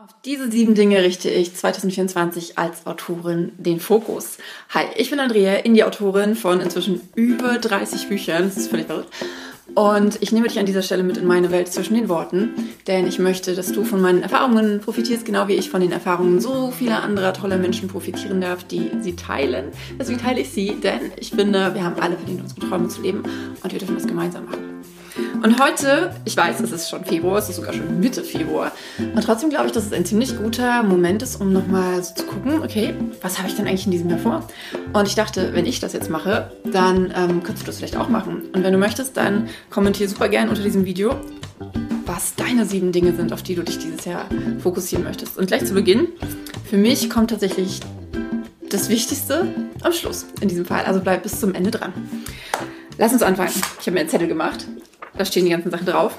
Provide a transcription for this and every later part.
Auf diese sieben Dinge richte ich 2024 als Autorin den Fokus. Hi, ich bin Andrea, Indie-Autorin von inzwischen über 30 Büchern. Das ist völlig verrückt. Und ich nehme dich an dieser Stelle mit in meine Welt zwischen den Worten, denn ich möchte, dass du von meinen Erfahrungen profitierst, genau wie ich von den Erfahrungen so vieler anderer toller Menschen profitieren darf, die sie teilen. Deswegen teile ich sie, denn ich finde, wir haben alle verdient, unsere Träume zu leben und wir dürfen das gemeinsam machen. Und heute, ich weiß, es ist schon Februar, es ist sogar schon Mitte Februar. Und trotzdem glaube ich, dass es ein ziemlich guter Moment ist, um nochmal so zu gucken, okay, was habe ich denn eigentlich in diesem Jahr vor? Und ich dachte, wenn ich das jetzt mache, dann ähm, könntest du das vielleicht auch machen. Und wenn du möchtest, dann kommentiere super gern unter diesem Video, was deine sieben Dinge sind, auf die du dich dieses Jahr fokussieren möchtest. Und gleich zu Beginn, für mich kommt tatsächlich das Wichtigste am Schluss in diesem Fall. Also bleib bis zum Ende dran. Lass uns anfangen. Ich habe mir einen Zettel gemacht da stehen die ganzen Sachen drauf.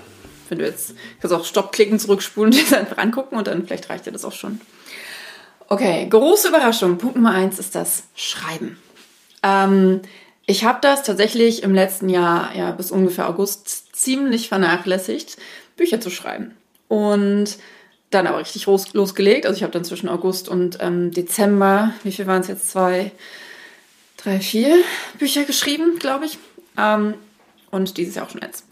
Wenn du jetzt, kannst auch Stopp klicken, zurückspulen dir einfach angucken und dann vielleicht reicht dir das auch schon. Okay, große Überraschung. Punkt Nummer eins ist das Schreiben. Ähm, ich habe das tatsächlich im letzten Jahr, ja, bis ungefähr August ziemlich vernachlässigt, Bücher zu schreiben. Und dann aber richtig los, losgelegt. Also ich habe dann zwischen August und ähm, Dezember, wie viel waren es jetzt? Zwei, drei, vier Bücher geschrieben, glaube ich. Ähm, und dieses Jahr auch schon eins.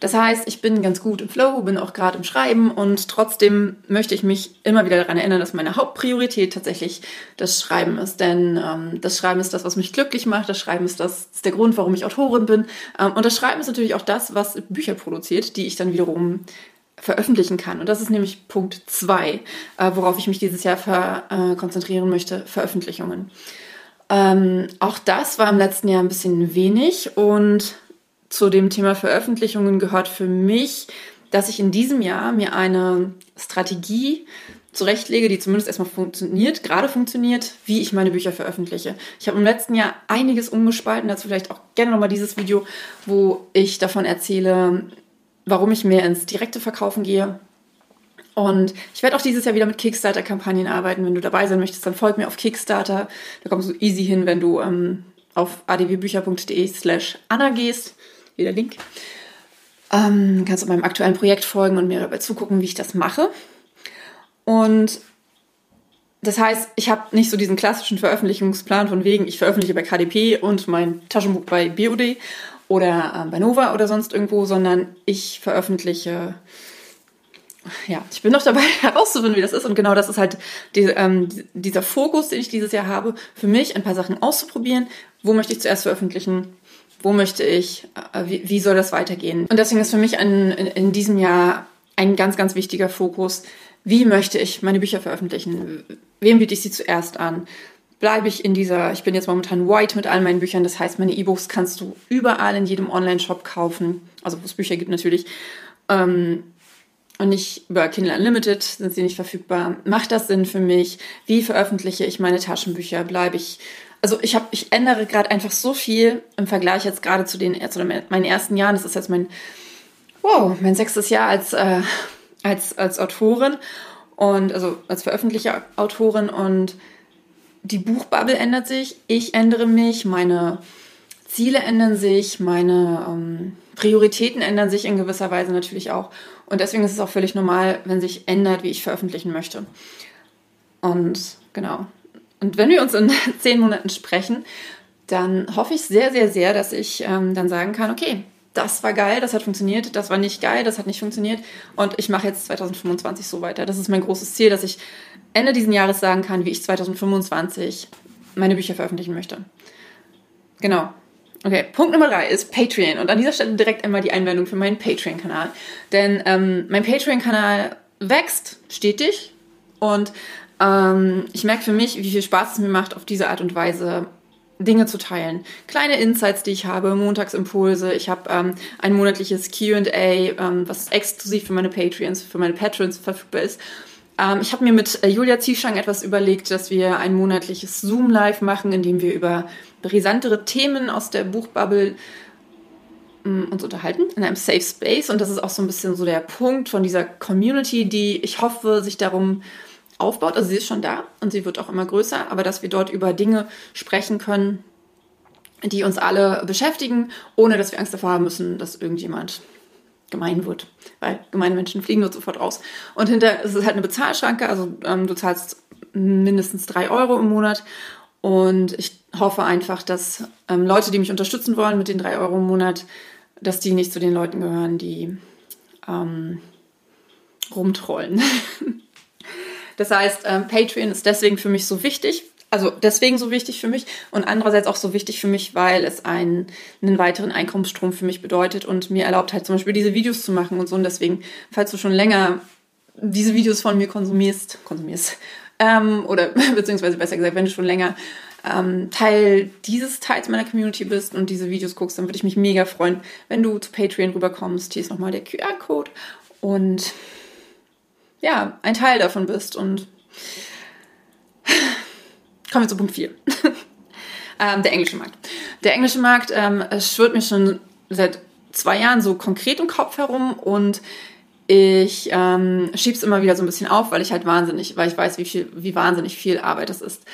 Das heißt, ich bin ganz gut im Flow, bin auch gerade im Schreiben und trotzdem möchte ich mich immer wieder daran erinnern, dass meine Hauptpriorität tatsächlich das Schreiben ist. Denn ähm, das Schreiben ist das, was mich glücklich macht. Das Schreiben ist das ist der Grund, warum ich Autorin bin. Ähm, und das Schreiben ist natürlich auch das, was Bücher produziert, die ich dann wiederum veröffentlichen kann. Und das ist nämlich Punkt zwei, äh, worauf ich mich dieses Jahr ver, äh, konzentrieren möchte, Veröffentlichungen. Ähm, auch das war im letzten Jahr ein bisschen wenig und zu dem Thema Veröffentlichungen gehört für mich, dass ich in diesem Jahr mir eine Strategie zurechtlege, die zumindest erstmal funktioniert, gerade funktioniert, wie ich meine Bücher veröffentliche. Ich habe im letzten Jahr einiges umgespalten, dazu vielleicht auch gerne nochmal dieses Video, wo ich davon erzähle, warum ich mehr ins direkte Verkaufen gehe. Und ich werde auch dieses Jahr wieder mit Kickstarter-Kampagnen arbeiten. Wenn du dabei sein möchtest, dann folg mir auf Kickstarter. Da kommst du easy hin, wenn du ähm, auf adwbücher.de slash Anna gehst hier der Link. Ähm, kannst du meinem aktuellen Projekt folgen und mir dabei zugucken, wie ich das mache. Und das heißt, ich habe nicht so diesen klassischen Veröffentlichungsplan von wegen, ich veröffentliche bei KDP und mein Taschenbuch bei BOD oder äh, bei Nova oder sonst irgendwo, sondern ich veröffentliche. Ja, ich bin noch dabei herauszufinden, wie das ist. Und genau das ist halt die, ähm, dieser Fokus, den ich dieses Jahr habe, für mich ein paar Sachen auszuprobieren. Wo möchte ich zuerst veröffentlichen? Wo möchte ich, äh, wie, wie soll das weitergehen. Und deswegen ist für mich ein, in, in diesem Jahr ein ganz, ganz wichtiger Fokus, wie möchte ich meine Bücher veröffentlichen? Wem biete ich sie zuerst an? Bleibe ich in dieser, ich bin jetzt momentan white mit all meinen Büchern, das heißt, meine E-Books kannst du überall in jedem Online-Shop kaufen, also wo es Bücher gibt natürlich. Ähm, und nicht über Kindle Unlimited sind sie nicht verfügbar. Macht das Sinn für mich? Wie veröffentliche ich meine Taschenbücher? Bleibe ich also ich habe, ich ändere gerade einfach so viel im Vergleich jetzt gerade zu den zu meinen ersten Jahren. Das ist jetzt mein, wow, mein sechstes Jahr als, äh, als, als Autorin und also als veröffentlichte Autorin und die Buchbubble ändert sich, ich ändere mich, meine Ziele ändern sich, meine ähm, Prioritäten ändern sich in gewisser Weise natürlich auch. Und deswegen ist es auch völlig normal, wenn sich ändert, wie ich veröffentlichen möchte. Und genau, und wenn wir uns in zehn Monaten sprechen, dann hoffe ich sehr, sehr, sehr, dass ich ähm, dann sagen kann, okay, das war geil, das hat funktioniert, das war nicht geil, das hat nicht funktioniert und ich mache jetzt 2025 so weiter. Das ist mein großes Ziel, dass ich Ende diesen Jahres sagen kann, wie ich 2025 meine Bücher veröffentlichen möchte. Genau. Okay, Punkt Nummer drei ist Patreon. Und an dieser Stelle direkt einmal die Einwendung für meinen Patreon-Kanal. Denn ähm, mein Patreon-Kanal wächst stetig und ähm, ich merke für mich, wie viel Spaß es mir macht, auf diese Art und Weise Dinge zu teilen. Kleine Insights, die ich habe, Montagsimpulse. Ich habe ähm, ein monatliches QA, ähm, was exklusiv für meine Patreons, für meine Patrons verfügbar ist. Ähm, ich habe mir mit äh, Julia Zieschang etwas überlegt, dass wir ein monatliches Zoom-Live machen, in dem wir über brisantere Themen aus der Buchbubble mm, uns unterhalten in einem Safe Space. Und das ist auch so ein bisschen so der Punkt von dieser Community, die ich hoffe, sich darum aufbaut. Also sie ist schon da und sie wird auch immer größer, aber dass wir dort über Dinge sprechen können, die uns alle beschäftigen, ohne dass wir Angst davor haben müssen, dass irgendjemand gemein wird, weil gemeine Menschen fliegen dort sofort raus. Und hinter ist es halt eine Bezahlschranke, also ähm, du zahlst mindestens drei Euro im Monat und ich hoffe einfach, dass ähm, Leute, die mich unterstützen wollen mit den drei Euro im Monat, dass die nicht zu den Leuten gehören, die ähm, rumtrollen. das heißt, ähm, Patreon ist deswegen für mich so wichtig, also deswegen so wichtig für mich und andererseits auch so wichtig für mich, weil es einen, einen weiteren Einkommensstrom für mich bedeutet und mir erlaubt halt zum Beispiel diese Videos zu machen und so. Und deswegen, falls du schon länger diese Videos von mir konsumierst, konsumierst, ähm, oder beziehungsweise besser gesagt, wenn du schon länger ähm, Teil dieses Teils meiner Community bist und diese Videos guckst, dann würde ich mich mega freuen, wenn du zu Patreon rüberkommst. Hier ist nochmal der QR-Code und ja, ein Teil davon bist und Kommen wir zu Punkt 4. ähm, der englische Markt. Der englische Markt ähm, schwirrt mir schon seit zwei Jahren so konkret im Kopf herum und ich ähm, schiebe es immer wieder so ein bisschen auf, weil ich halt wahnsinnig, weil ich weiß, wie viel, wie wahnsinnig viel Arbeit das ist.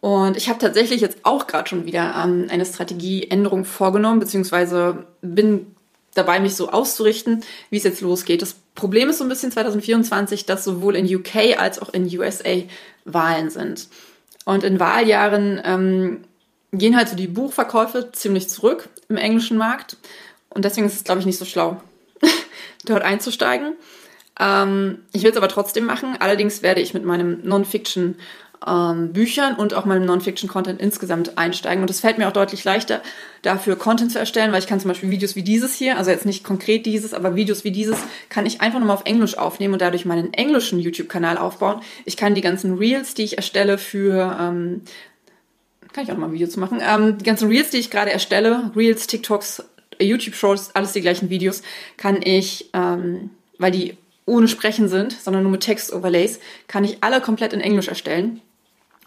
Und ich habe tatsächlich jetzt auch gerade schon wieder ähm, eine Strategieänderung vorgenommen, beziehungsweise bin dabei, mich so auszurichten, wie es jetzt losgeht. Das Problem ist so ein bisschen 2024, dass sowohl in UK als auch in USA Wahlen sind. Und in Wahljahren ähm, gehen halt so die Buchverkäufe ziemlich zurück im englischen Markt. Und deswegen ist es, glaube ich, nicht so schlau, dort einzusteigen. Ähm, ich will es aber trotzdem machen. Allerdings werde ich mit meinem Non-Fiction ähm, Büchern und auch meinem Non-Fiction-Content insgesamt einsteigen. Und es fällt mir auch deutlich leichter, dafür Content zu erstellen, weil ich kann zum Beispiel Videos wie dieses hier, also jetzt nicht konkret dieses, aber Videos wie dieses, kann ich einfach nochmal auf Englisch aufnehmen und dadurch meinen englischen YouTube-Kanal aufbauen. Ich kann die ganzen Reels, die ich erstelle für ähm, kann ich auch mal ein Video zu machen. Ähm, die ganzen Reels, die ich gerade erstelle, Reels, TikToks, YouTube-Shorts, alles die gleichen Videos, kann ich, ähm, weil die ohne Sprechen sind, sondern nur mit Text-Overlays, kann ich alle komplett in Englisch erstellen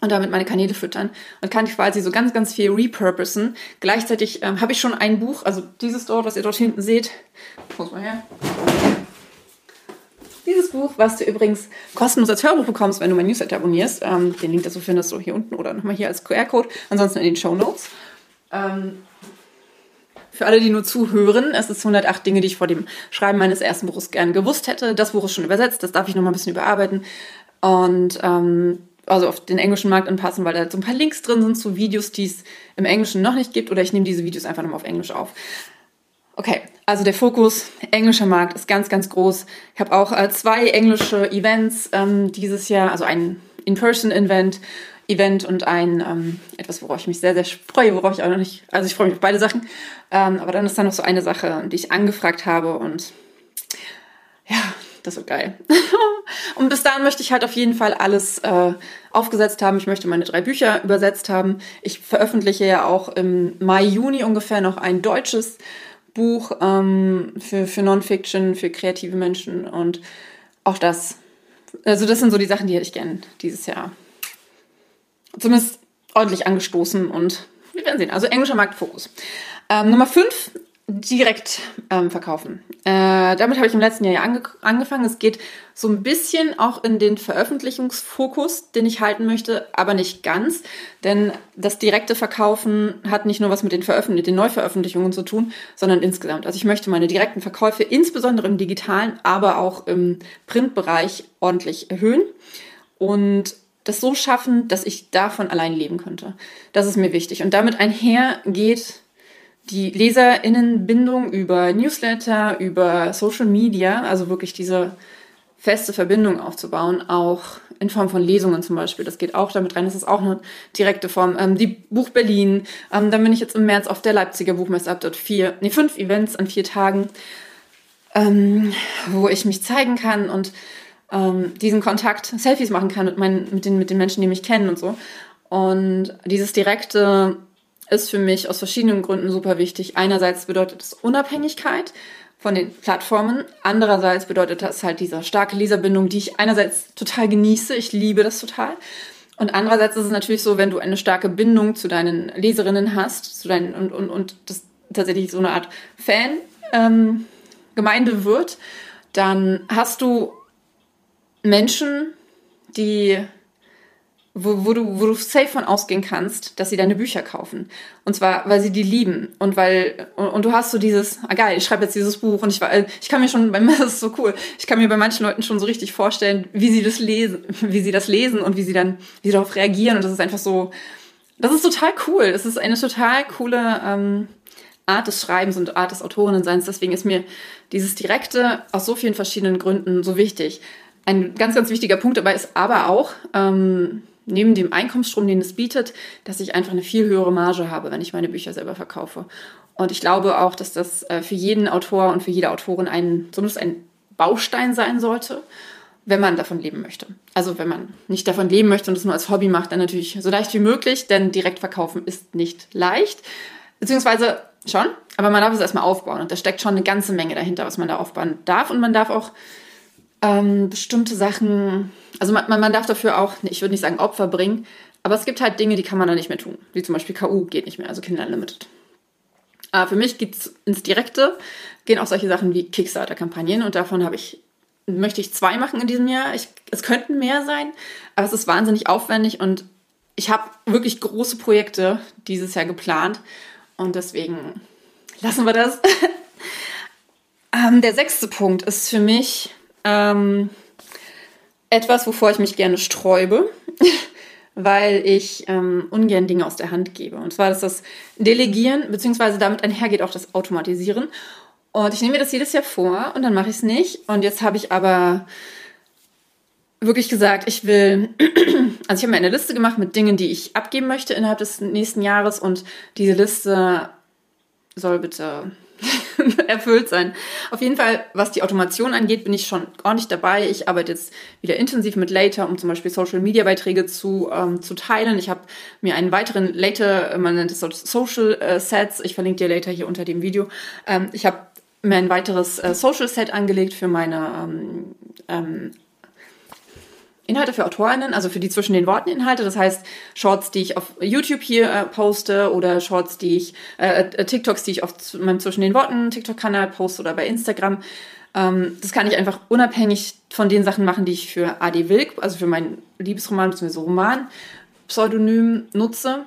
und damit meine Kanäle füttern und kann ich quasi so ganz, ganz viel repurposen. Gleichzeitig ähm, habe ich schon ein Buch, also dieses dort, was ihr dort hinten seht. Muss mal her. Dieses Buch, was du übrigens kostenlos als Hörbuch bekommst, wenn du mein Newsletter abonnierst. Ähm, den Link dazu findest du hier unten oder nochmal hier als QR-Code. Ansonsten in den Show Notes. Ähm, für alle, die nur zuhören, es ist 108 Dinge, die ich vor dem Schreiben meines ersten Buches gerne gewusst hätte. Das Buch ist schon übersetzt, das darf ich nochmal ein bisschen überarbeiten. Und ähm, also auf den englischen Markt anpassen, weil da so ein paar Links drin sind zu Videos, die es im Englischen noch nicht gibt, oder ich nehme diese Videos einfach nochmal auf Englisch auf. Okay, also der Fokus englischer Markt ist ganz, ganz groß. Ich habe auch äh, zwei englische Events ähm, dieses Jahr, also ein In-Person-Event Event und ein ähm, etwas, worauf ich mich sehr, sehr freue, worauf ich auch noch nicht, also ich freue mich auf beide Sachen. Ähm, aber dann ist da noch so eine Sache, die ich angefragt habe und das wird geil. und bis dahin möchte ich halt auf jeden Fall alles äh, aufgesetzt haben. Ich möchte meine drei Bücher übersetzt haben. Ich veröffentliche ja auch im Mai, Juni ungefähr noch ein deutsches Buch ähm, für, für Non-Fiction, für kreative Menschen und auch das. Also das sind so die Sachen, die hätte ich gern dieses Jahr zumindest ordentlich angestoßen und wir werden sehen. Also englischer Marktfokus. Ähm, Nummer 5 direkt ähm, verkaufen. Äh, damit habe ich im letzten Jahr ja ange angefangen. Es geht so ein bisschen auch in den Veröffentlichungsfokus, den ich halten möchte, aber nicht ganz. Denn das direkte Verkaufen hat nicht nur was mit den, Veröffentlich den Neuveröffentlichungen zu tun, sondern insgesamt. Also ich möchte meine direkten Verkäufe insbesondere im digitalen, aber auch im Printbereich ordentlich erhöhen. Und das so schaffen, dass ich davon allein leben könnte. Das ist mir wichtig. Und damit einher geht die Leserinnenbindung über Newsletter, über Social Media, also wirklich diese feste Verbindung aufzubauen, auch in Form von Lesungen zum Beispiel. Das geht auch damit rein. Das ist auch eine direkte Form. Ähm, die Buch Berlin. Ähm, dann bin ich jetzt im März auf der Leipziger Buchmesse, ab dort vier, nee, fünf Events an vier Tagen, ähm, wo ich mich zeigen kann und ähm, diesen Kontakt, Selfies machen kann mit, meinen, mit, den, mit den Menschen, die mich kennen und so. Und dieses direkte ist für mich aus verschiedenen Gründen super wichtig. Einerseits bedeutet es Unabhängigkeit von den Plattformen. Andererseits bedeutet das halt diese starke Leserbindung, die ich einerseits total genieße. Ich liebe das total. Und andererseits ist es natürlich so, wenn du eine starke Bindung zu deinen Leserinnen hast, zu deinen, und, und, und das tatsächlich so eine Art Fan-Gemeinde ähm, wird, dann hast du Menschen, die wo, wo, du, wo du safe von ausgehen kannst, dass sie deine Bücher kaufen. Und zwar, weil sie die lieben und weil, und, und du hast so dieses, ah geil, ich schreibe jetzt dieses Buch und ich, ich kann mir schon, bei mir ist es so cool, ich kann mir bei manchen Leuten schon so richtig vorstellen, wie sie das lesen, wie sie das lesen und wie sie dann, wie sie darauf reagieren und das ist einfach so, das ist total cool. Es ist eine total coole ähm, Art des Schreibens und Art des Autorinnenseins. Deswegen ist mir dieses Direkte aus so vielen verschiedenen Gründen so wichtig. Ein ganz, ganz wichtiger Punkt dabei ist aber auch, ähm, neben dem Einkommensstrom, den es bietet, dass ich einfach eine viel höhere Marge habe, wenn ich meine Bücher selber verkaufe. Und ich glaube auch, dass das äh, für jeden Autor und für jede Autorin ein, zumindest ein Baustein sein sollte, wenn man davon leben möchte. Also wenn man nicht davon leben möchte und es nur als Hobby macht, dann natürlich so leicht wie möglich, denn direkt verkaufen ist nicht leicht. Beziehungsweise schon, aber man darf es erstmal aufbauen und da steckt schon eine ganze Menge dahinter, was man da aufbauen darf und man darf auch ähm, bestimmte Sachen, also man, man darf dafür auch, ich würde nicht sagen Opfer bringen, aber es gibt halt Dinge, die kann man dann nicht mehr tun, wie zum Beispiel KU geht nicht mehr, also Kinder Unlimited. Aber für mich geht es ins Direkte, gehen auch solche Sachen wie Kickstarter-Kampagnen und davon habe ich, möchte ich zwei machen in diesem Jahr. Ich, es könnten mehr sein, aber es ist wahnsinnig aufwendig und ich habe wirklich große Projekte dieses Jahr geplant und deswegen lassen wir das. ähm, der sechste Punkt ist für mich ähm, etwas, wovor ich mich gerne sträube, weil ich ähm, ungern Dinge aus der Hand gebe. Und zwar ist das Delegieren, beziehungsweise damit einhergeht auch das Automatisieren. Und ich nehme mir das jedes Jahr vor und dann mache ich es nicht. Und jetzt habe ich aber wirklich gesagt, ich will, also ich habe mir eine Liste gemacht mit Dingen, die ich abgeben möchte innerhalb des nächsten Jahres und diese Liste soll bitte erfüllt sein. Auf jeden Fall, was die Automation angeht, bin ich schon ordentlich dabei. Ich arbeite jetzt wieder intensiv mit Later, um zum Beispiel Social Media Beiträge zu, ähm, zu teilen. Ich habe mir einen weiteren Later, man nennt es Social äh, Sets, ich verlinke dir Later hier unter dem Video. Ähm, ich habe mir ein weiteres äh, Social Set angelegt für meine ähm, ähm, Inhalte für AutorInnen, also für die zwischen den Worten Inhalte. Das heißt, Shorts, die ich auf YouTube hier äh, poste oder Shorts, die ich, äh, äh TikToks, die ich auf meinem zwischen den Worten TikTok-Kanal poste oder bei Instagram. Ähm, das kann ich einfach unabhängig von den Sachen machen, die ich für AD Wilk, also für meinen Liebesroman bzw. Roman, Pseudonym nutze.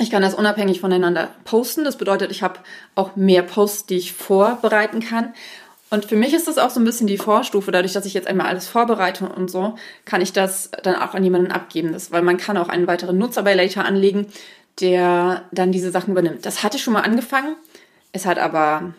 Ich kann das unabhängig voneinander posten. Das bedeutet, ich habe auch mehr Posts, die ich vorbereiten kann. Und für mich ist das auch so ein bisschen die Vorstufe, dadurch, dass ich jetzt einmal alles vorbereite und so, kann ich das dann auch an jemanden abgeben. Das, weil man kann auch einen weiteren Nutzer bei Later anlegen, der dann diese Sachen übernimmt. Das hatte schon mal angefangen. Es hat aber,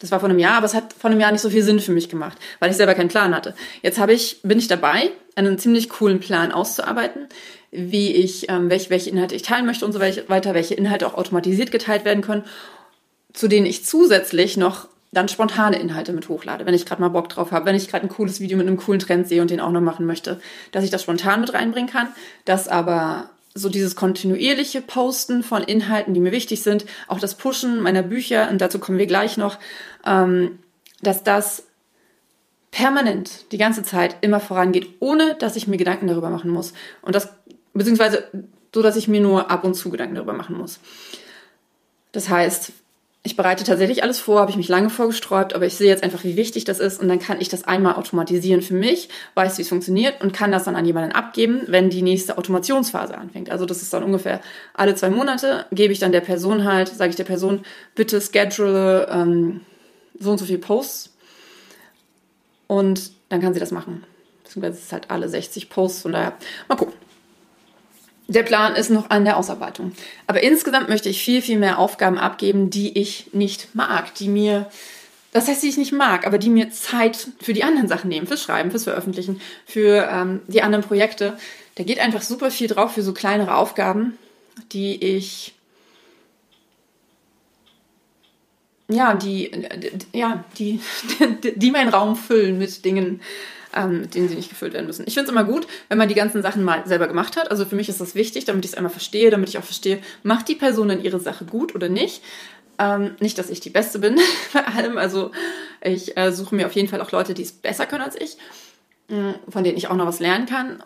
das war vor einem Jahr, aber es hat vor einem Jahr nicht so viel Sinn für mich gemacht, weil ich selber keinen Plan hatte. Jetzt habe ich, bin ich dabei, einen ziemlich coolen Plan auszuarbeiten, wie ich, ähm, welche, welche Inhalte ich teilen möchte und so weiter, welche Inhalte auch automatisiert geteilt werden können, zu denen ich zusätzlich noch dann spontane Inhalte mit hochlade, wenn ich gerade mal Bock drauf habe, wenn ich gerade ein cooles Video mit einem coolen Trend sehe und den auch noch machen möchte, dass ich das spontan mit reinbringen kann, dass aber so dieses kontinuierliche Posten von Inhalten, die mir wichtig sind, auch das Pushen meiner Bücher, und dazu kommen wir gleich noch, ähm, dass das permanent die ganze Zeit immer vorangeht, ohne dass ich mir Gedanken darüber machen muss. Und das, beziehungsweise so, dass ich mir nur ab und zu Gedanken darüber machen muss. Das heißt, ich bereite tatsächlich alles vor, habe ich mich lange vorgesträubt, aber ich sehe jetzt einfach, wie wichtig das ist und dann kann ich das einmal automatisieren für mich, weiß, wie es funktioniert und kann das dann an jemanden abgeben, wenn die nächste Automationsphase anfängt. Also das ist dann ungefähr alle zwei Monate, gebe ich dann der Person halt, sage ich der Person, bitte schedule ähm, so und so viel Posts und dann kann sie das machen. Beziehungsweise es ist halt alle 60 Posts, von daher mal gucken der Plan ist noch an der Ausarbeitung. Aber insgesamt möchte ich viel, viel mehr Aufgaben abgeben, die ich nicht mag, die mir, das heißt, die ich nicht mag, aber die mir Zeit für die anderen Sachen nehmen, fürs Schreiben, fürs Veröffentlichen, für ähm, die anderen Projekte. Da geht einfach super viel drauf für so kleinere Aufgaben, die ich ja, die, ja, die, die meinen Raum füllen mit Dingen, ähm, mit denen sie nicht gefüllt werden müssen. Ich finde es immer gut, wenn man die ganzen Sachen mal selber gemacht hat. Also für mich ist das wichtig, damit ich es einmal verstehe, damit ich auch verstehe, macht die Person denn ihre Sache gut oder nicht. Ähm, nicht, dass ich die Beste bin bei allem. Also ich äh, suche mir auf jeden Fall auch Leute, die es besser können als ich, äh, von denen ich auch noch was lernen kann.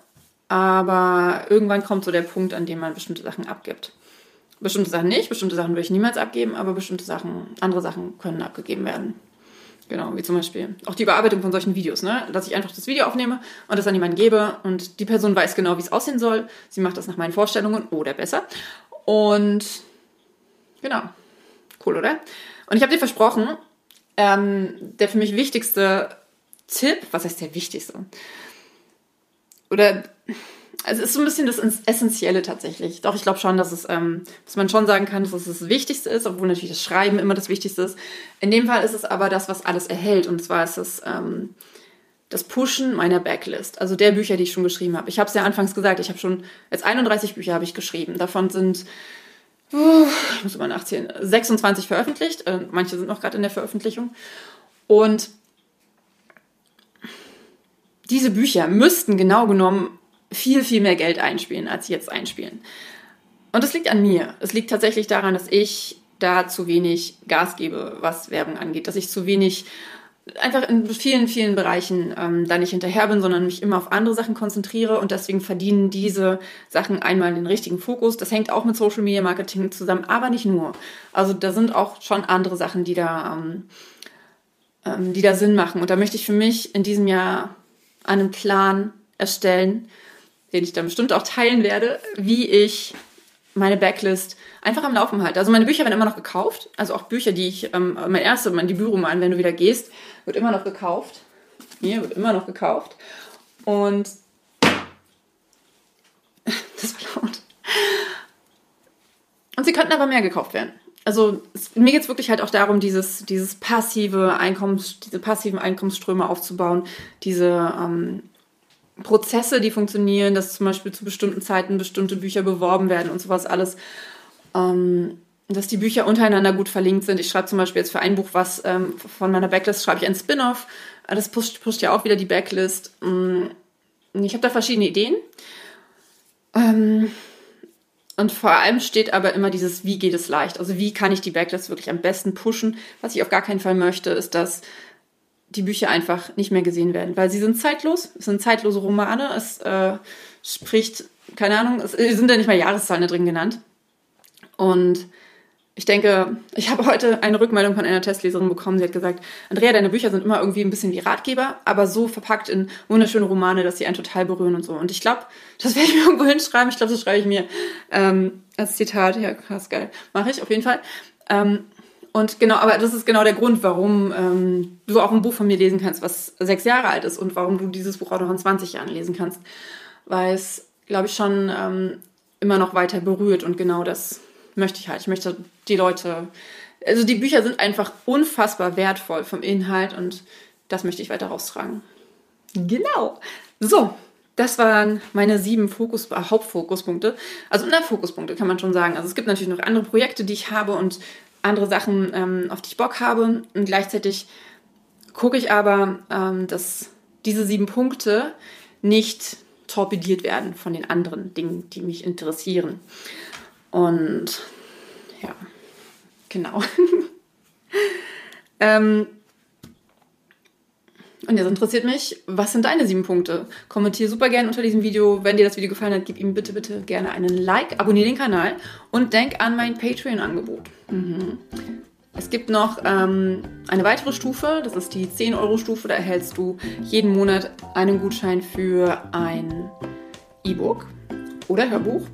Aber irgendwann kommt so der Punkt, an dem man bestimmte Sachen abgibt. Bestimmte Sachen nicht, bestimmte Sachen würde ich niemals abgeben, aber bestimmte Sachen, andere Sachen können abgegeben werden. Genau, wie zum Beispiel auch die Überarbeitung von solchen Videos, ne? dass ich einfach das Video aufnehme und das an jemanden gebe und die Person weiß genau, wie es aussehen soll. Sie macht das nach meinen Vorstellungen oder besser. Und genau, cool, oder? Und ich habe dir versprochen, ähm, der für mich wichtigste Tipp, was heißt der wichtigste? Oder also es ist so ein bisschen das Essentielle tatsächlich. Doch ich glaube schon, dass es, ähm, dass man schon sagen kann, dass es das Wichtigste ist, obwohl natürlich das Schreiben immer das Wichtigste ist. In dem Fall ist es aber das, was alles erhält. Und zwar ist es ähm, das Pushen meiner Backlist, also der Bücher, die ich schon geschrieben habe. Ich habe es ja anfangs gesagt, ich habe schon jetzt 31 Bücher habe ich geschrieben. Davon sind uh, ich muss immer nachzählen, 26 veröffentlicht. Äh, manche sind noch gerade in der Veröffentlichung. Und diese Bücher müssten genau genommen viel, viel mehr Geld einspielen, als sie jetzt einspielen. Und das liegt an mir. Es liegt tatsächlich daran, dass ich da zu wenig Gas gebe, was Werbung angeht, dass ich zu wenig einfach in vielen, vielen Bereichen ähm, da nicht hinterher bin, sondern mich immer auf andere Sachen konzentriere und deswegen verdienen diese Sachen einmal den richtigen Fokus. Das hängt auch mit Social Media Marketing zusammen, aber nicht nur. Also da sind auch schon andere Sachen, die da, ähm, ähm, die da Sinn machen. Und da möchte ich für mich in diesem Jahr einen Plan erstellen, den ich dann bestimmt auch teilen werde, wie ich meine Backlist einfach am Laufen halte. Also meine Bücher werden immer noch gekauft, also auch Bücher, die ich, ähm, mein erstes, mein Debütroman, wenn du wieder gehst, wird immer noch gekauft. Hier wird immer noch gekauft. Und das war laut. Und sie könnten aber mehr gekauft werden. Also es, mir geht es wirklich halt auch darum, dieses, dieses passive Einkommens, diese passiven Einkommensströme aufzubauen, diese ähm, Prozesse, die funktionieren, dass zum Beispiel zu bestimmten Zeiten bestimmte Bücher beworben werden und sowas alles. Ähm, dass die Bücher untereinander gut verlinkt sind. Ich schreibe zum Beispiel jetzt für ein Buch, was ähm, von meiner Backlist schreibe ich ein Spin-off. Das pusht, pusht ja auch wieder die Backlist. Mm, ich habe da verschiedene Ideen. Ähm, und vor allem steht aber immer dieses, wie geht es leicht? Also wie kann ich die Backlist wirklich am besten pushen? Was ich auf gar keinen Fall möchte, ist, dass die Bücher einfach nicht mehr gesehen werden, weil sie sind zeitlos, es sind zeitlose Romane, es äh, spricht, keine Ahnung, es sind ja nicht mal Jahreszahlen da drin genannt. Und ich denke, ich habe heute eine Rückmeldung von einer Testleserin bekommen. Sie hat gesagt, Andrea, deine Bücher sind immer irgendwie ein bisschen wie Ratgeber, aber so verpackt in wunderschöne Romane, dass sie einen total berühren und so. Und ich glaube, das werde ich mir irgendwo hinschreiben. Ich glaube, das schreibe ich mir ähm, als Zitat. Ja, krass geil. Mache ich auf jeden Fall. Ähm, und genau, aber das ist genau der Grund, warum ähm, du auch ein Buch von mir lesen kannst, was sechs Jahre alt ist und warum du dieses Buch auch noch in 20 Jahren lesen kannst. Weil es, glaube ich, schon ähm, immer noch weiter berührt und genau das möchte ich halt. Ich möchte die Leute, also die Bücher sind einfach unfassbar wertvoll vom Inhalt und das möchte ich weiter raustragen. Genau. So, das waren meine sieben Fokus, äh, Hauptfokuspunkte. Also na, Fokuspunkte kann man schon sagen. Also es gibt natürlich noch andere Projekte, die ich habe und andere Sachen, ähm, auf die ich Bock habe. Und gleichzeitig gucke ich aber, ähm, dass diese sieben Punkte nicht torpediert werden von den anderen Dingen, die mich interessieren. Und ja, genau. ähm, und jetzt interessiert mich, was sind deine sieben Punkte? Kommentiere super gerne unter diesem Video. Wenn dir das Video gefallen hat, gib ihm bitte, bitte gerne einen Like, abonniere den Kanal und denk an mein Patreon-Angebot. Mhm. Es gibt noch ähm, eine weitere Stufe, das ist die 10-Euro-Stufe. Da erhältst du jeden Monat einen Gutschein für ein E-Book oder Hörbuch.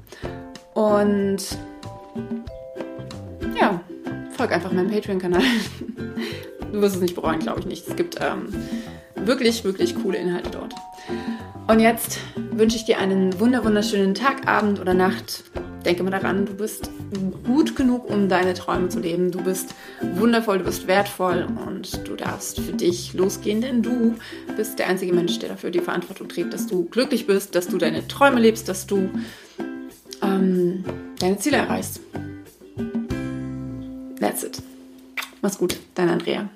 Und ja, folg einfach meinem Patreon-Kanal. Du wirst es nicht bereuen, glaube ich nicht. Es gibt ähm, wirklich, wirklich coole Inhalte dort. Und jetzt wünsche ich dir einen wunderschönen Tag, Abend oder Nacht. Denke mal daran, du bist gut genug, um deine Träume zu leben. Du bist wundervoll, du bist wertvoll und du darfst für dich losgehen, denn du bist der einzige Mensch, der dafür die Verantwortung trägt, dass du glücklich bist, dass du deine Träume lebst, dass du ähm, deine Ziele erreichst. That's it. Mach's gut, dein Andrea.